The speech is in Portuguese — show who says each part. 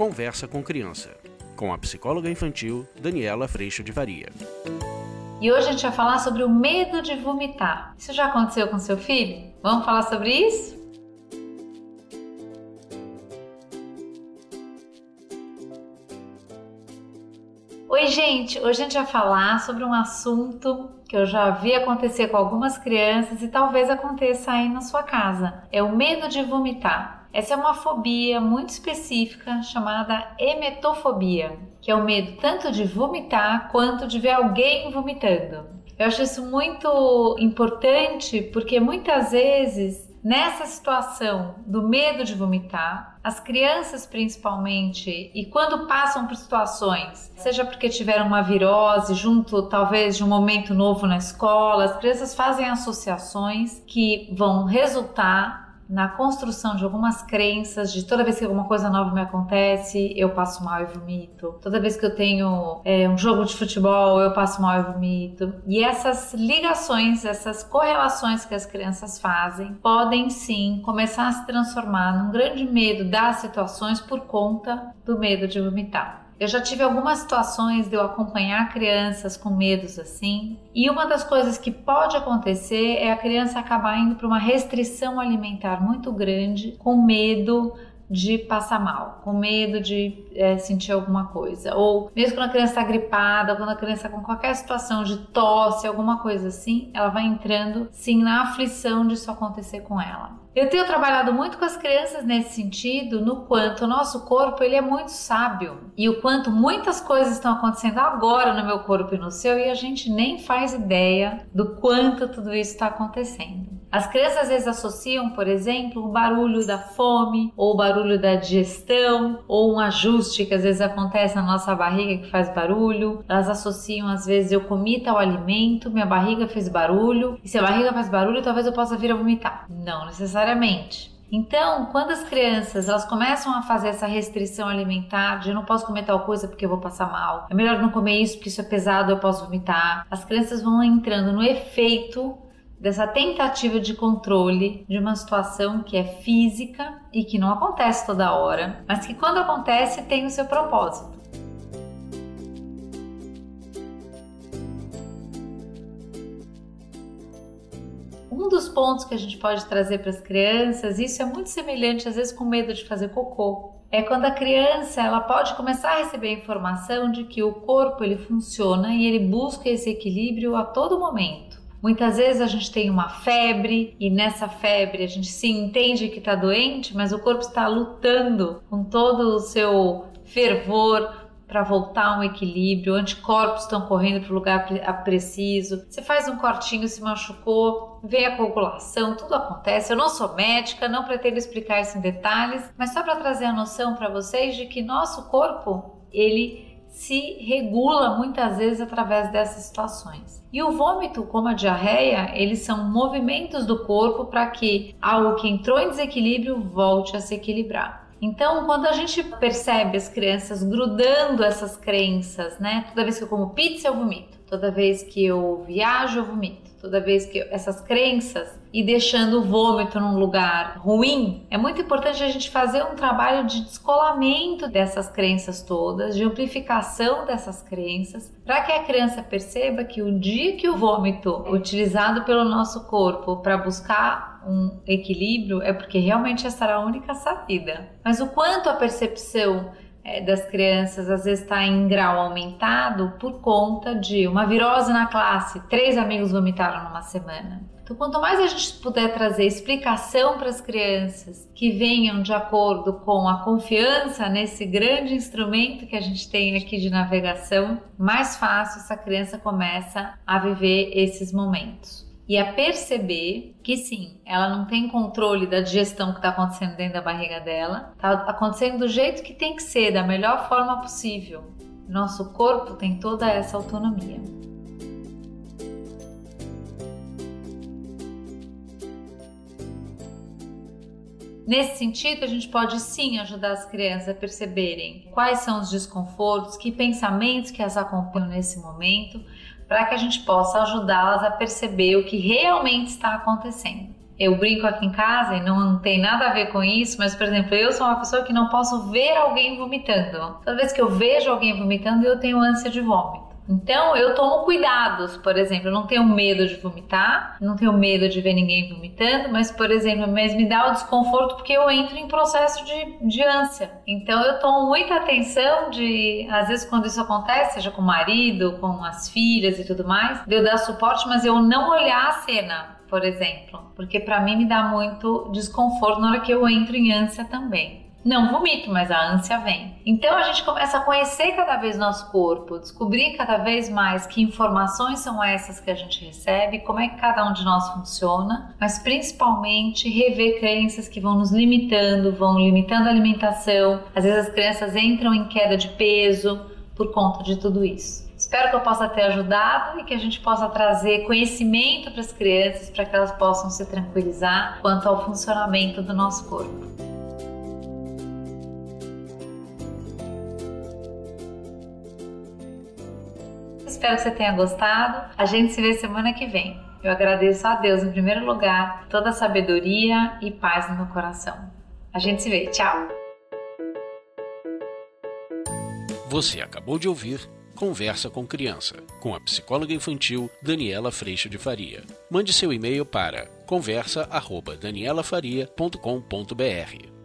Speaker 1: Conversa com Criança, com a psicóloga infantil Daniela Freixo de Varia.
Speaker 2: E hoje a gente vai falar sobre o medo de vomitar. Isso já aconteceu com seu filho? Vamos falar sobre isso? Oi, gente! Hoje a gente vai falar sobre um assunto que eu já vi acontecer com algumas crianças e talvez aconteça aí na sua casa. É o medo de vomitar. Essa é uma fobia muito específica chamada emetofobia, que é o medo tanto de vomitar quanto de ver alguém vomitando. Eu acho isso muito importante porque muitas vezes Nessa situação do medo de vomitar, as crianças principalmente, e quando passam por situações, seja porque tiveram uma virose junto talvez de um momento novo na escola, as crianças fazem associações que vão resultar na construção de algumas crenças de toda vez que alguma coisa nova me acontece, eu passo mal e vomito. Toda vez que eu tenho é, um jogo de futebol, eu passo mal e vomito. E essas ligações, essas correlações que as crianças fazem, podem sim começar a se transformar num grande medo das situações por conta do medo de vomitar. Eu já tive algumas situações de eu acompanhar crianças com medos assim, e uma das coisas que pode acontecer é a criança acabar indo para uma restrição alimentar muito grande, com medo de passar mal, com medo de é, sentir alguma coisa. Ou mesmo quando a criança está gripada, quando a criança está com qualquer situação de tosse, alguma coisa assim, ela vai entrando sim na aflição de isso acontecer com ela. Eu tenho trabalhado muito com as crianças nesse sentido, no quanto o nosso corpo ele é muito sábio e o quanto muitas coisas estão acontecendo agora no meu corpo e no seu e a gente nem faz ideia do quanto tudo isso está acontecendo. As crianças às vezes associam, por exemplo, o barulho da fome, ou o barulho da digestão, ou um ajuste que às vezes acontece na nossa barriga que faz barulho. Elas associam, às vezes, eu comi tal alimento, minha barriga fez barulho, e se a barriga faz barulho, talvez eu possa vir a vomitar. Não necessariamente. Então, quando as crianças elas começam a fazer essa restrição alimentar, de eu não posso comer tal coisa porque eu vou passar mal, é melhor não comer isso porque isso é pesado, eu posso vomitar. As crianças vão entrando no efeito dessa tentativa de controle de uma situação que é física e que não acontece toda hora, mas que quando acontece tem o seu propósito. Um dos pontos que a gente pode trazer para as crianças, isso é muito semelhante às vezes com medo de fazer cocô, é quando a criança ela pode começar a receber a informação de que o corpo ele funciona e ele busca esse equilíbrio a todo momento. Muitas vezes a gente tem uma febre e nessa febre a gente se entende que está doente, mas o corpo está lutando com todo o seu fervor para voltar um equilíbrio, anticorpos estão correndo para o lugar preciso. Você faz um cortinho, se machucou, vem a coagulação, tudo acontece. Eu não sou médica, não pretendo explicar isso em detalhes, mas só para trazer a noção para vocês de que nosso corpo, ele se regula muitas vezes através dessas situações. E o vômito, como a diarreia, eles são movimentos do corpo para que algo que entrou em desequilíbrio volte a se equilibrar. Então, quando a gente percebe as crianças grudando essas crenças, né? Toda vez que eu como pizza, eu vomito. Toda vez que eu viajo, eu vomito toda vez que essas crenças e deixando o vômito num lugar ruim, é muito importante a gente fazer um trabalho de descolamento dessas crenças todas, de amplificação dessas crenças, para que a criança perceba que o dia que o vômito utilizado pelo nosso corpo para buscar um equilíbrio é porque realmente essa era a única saída. Mas o quanto a percepção é, das crianças às vezes está em grau aumentado por conta de uma virose na classe, três amigos vomitaram numa semana. Então, quanto mais a gente puder trazer explicação para as crianças que venham de acordo com a confiança nesse grande instrumento que a gente tem aqui de navegação, mais fácil essa criança começa a viver esses momentos e a perceber que sim, ela não tem controle da digestão que está acontecendo dentro da barriga dela, está acontecendo do jeito que tem que ser, da melhor forma possível. Nosso corpo tem toda essa autonomia. Nesse sentido, a gente pode sim ajudar as crianças a perceberem quais são os desconfortos, que pensamentos que as acompanham nesse momento, para que a gente possa ajudá-las a perceber o que realmente está acontecendo. Eu brinco aqui em casa e não tem nada a ver com isso, mas, por exemplo, eu sou uma pessoa que não posso ver alguém vomitando. Toda vez que eu vejo alguém vomitando, eu tenho ânsia de vômito. Então eu tomo cuidados, por exemplo, eu não tenho medo de vomitar, não tenho medo de ver ninguém vomitando, mas, por exemplo, mas me dá o desconforto porque eu entro em processo de, de ânsia. Então eu tomo muita atenção de, às vezes, quando isso acontece, seja com o marido, com as filhas e tudo mais, de eu dar suporte, mas eu não olhar a cena por exemplo, porque para mim me dá muito desconforto na hora que eu entro em ânsia também não vomito, mas a ânsia vem. Então a gente começa a conhecer cada vez nosso corpo, descobrir cada vez mais que informações são essas que a gente recebe, como é que cada um de nós funciona, mas principalmente rever crenças que vão nos limitando, vão limitando a alimentação. Às vezes as crianças entram em queda de peso por conta de tudo isso. Espero que eu possa ter ajudado e que a gente possa trazer conhecimento para as crianças para que elas possam se tranquilizar quanto ao funcionamento do nosso corpo. Espero que você tenha gostado. A gente se vê semana que vem. Eu agradeço a Deus, em primeiro lugar, toda a sabedoria e paz no meu coração. A gente se vê. Tchau.
Speaker 1: Você acabou de ouvir Conversa com Criança, com a psicóloga infantil Daniela Freixo de Faria. Mande seu e-mail para conversa@danielafaria.com.br.